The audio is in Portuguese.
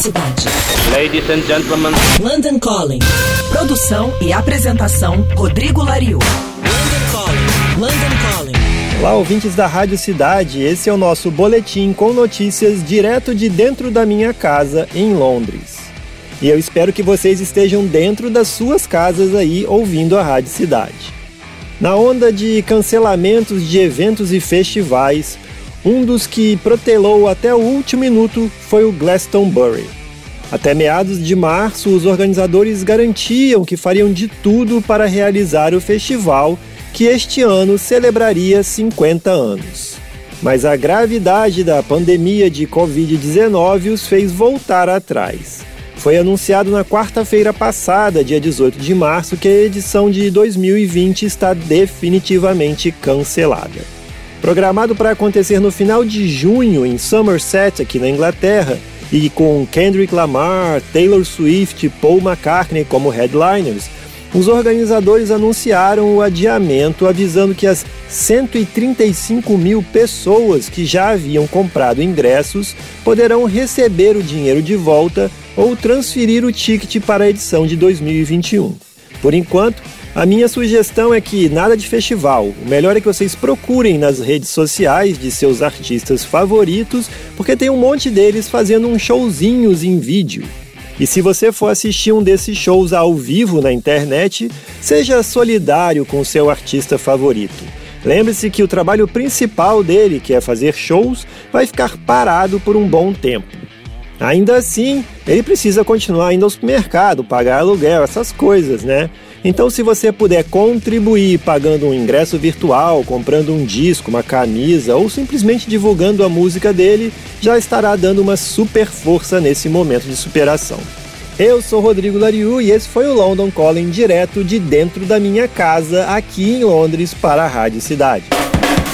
Cidade. Ladies and gentlemen. London Calling. Produção e apresentação Rodrigo Lariu. London Calling. London Calling. Olá, ouvintes da Rádio Cidade. Esse é o nosso boletim com notícias direto de dentro da minha casa em Londres. E eu espero que vocês estejam dentro das suas casas aí ouvindo a Rádio Cidade. Na onda de cancelamentos de eventos e festivais, um dos que protelou até o último minuto foi o Glastonbury. Até meados de março, os organizadores garantiam que fariam de tudo para realizar o festival, que este ano celebraria 50 anos. Mas a gravidade da pandemia de Covid-19 os fez voltar atrás. Foi anunciado na quarta-feira passada, dia 18 de março, que a edição de 2020 está definitivamente cancelada. Programado para acontecer no final de junho em Somerset, aqui na Inglaterra, e com Kendrick Lamar, Taylor Swift e Paul McCartney como headliners, os organizadores anunciaram o adiamento, avisando que as 135 mil pessoas que já haviam comprado ingressos poderão receber o dinheiro de volta ou transferir o ticket para a edição de 2021. Por enquanto, a minha sugestão é que nada de festival. O melhor é que vocês procurem nas redes sociais de seus artistas favoritos, porque tem um monte deles fazendo uns showzinhos em vídeo. E se você for assistir um desses shows ao vivo na internet, seja solidário com seu artista favorito. Lembre-se que o trabalho principal dele, que é fazer shows, vai ficar parado por um bom tempo. Ainda assim, ele precisa continuar indo ao supermercado, pagar aluguel, essas coisas, né? Então, se você puder contribuir pagando um ingresso virtual, comprando um disco, uma camisa ou simplesmente divulgando a música dele, já estará dando uma super força nesse momento de superação. Eu sou Rodrigo Lariu e esse foi o London Calling direto de dentro da minha casa aqui em Londres para a Rádio Cidade.